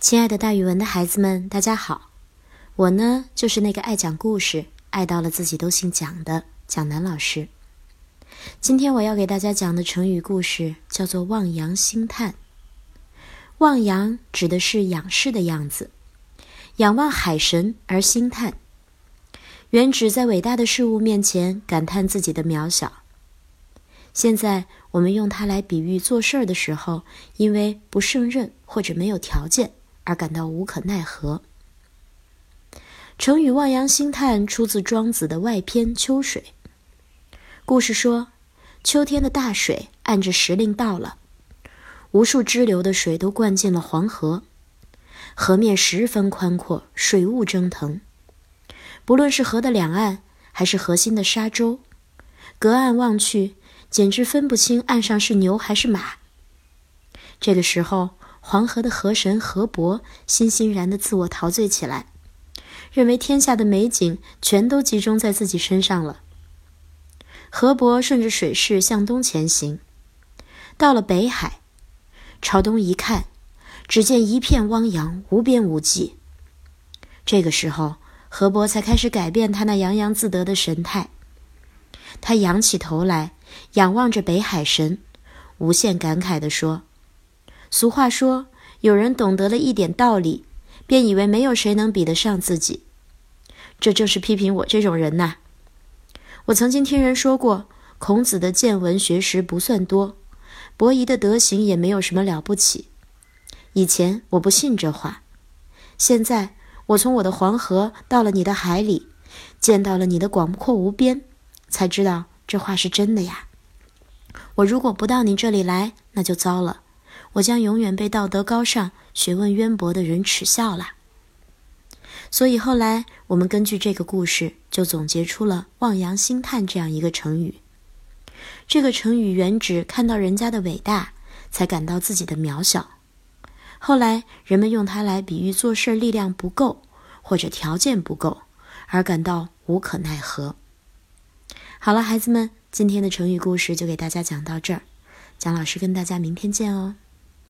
亲爱的，大语文的孩子们，大家好！我呢，就是那个爱讲故事、爱到了自己都姓蒋的蒋楠老师。今天我要给大家讲的成语故事叫做“望洋兴叹”。望洋指的是仰视的样子，仰望海神而兴叹，原指在伟大的事物面前感叹自己的渺小。现在我们用它来比喻做事儿的时候，因为不胜任或者没有条件。而感到无可奈何。成语“望洋兴叹”出自庄子的外篇《秋水》。故事说，秋天的大水按着时令到了，无数支流的水都灌进了黄河，河面十分宽阔，水雾蒸腾。不论是河的两岸，还是河心的沙洲，隔岸望去，简直分不清岸上是牛还是马。这个时候。黄河的河神河伯欣欣然地自我陶醉起来，认为天下的美景全都集中在自己身上了。河伯顺着水势向东前行，到了北海，朝东一看，只见一片汪洋，无边无际。这个时候，河伯才开始改变他那洋洋自得的神态。他仰起头来，仰望着北海神，无限感慨地说。俗话说，有人懂得了一点道理，便以为没有谁能比得上自己。这正是批评我这种人呐。我曾经听人说过，孔子的见闻学识不算多，伯夷的德行也没有什么了不起。以前我不信这话，现在我从我的黄河到了你的海里，见到了你的广阔无边，才知道这话是真的呀。我如果不到你这里来，那就糟了。我将永远被道德高尚、学问渊博的人耻笑了。所以后来我们根据这个故事，就总结出了“望洋兴叹”这样一个成语。这个成语原指看到人家的伟大，才感到自己的渺小。后来人们用它来比喻做事力量不够或者条件不够，而感到无可奈何。好了，孩子们，今天的成语故事就给大家讲到这儿。蒋老师跟大家明天见哦。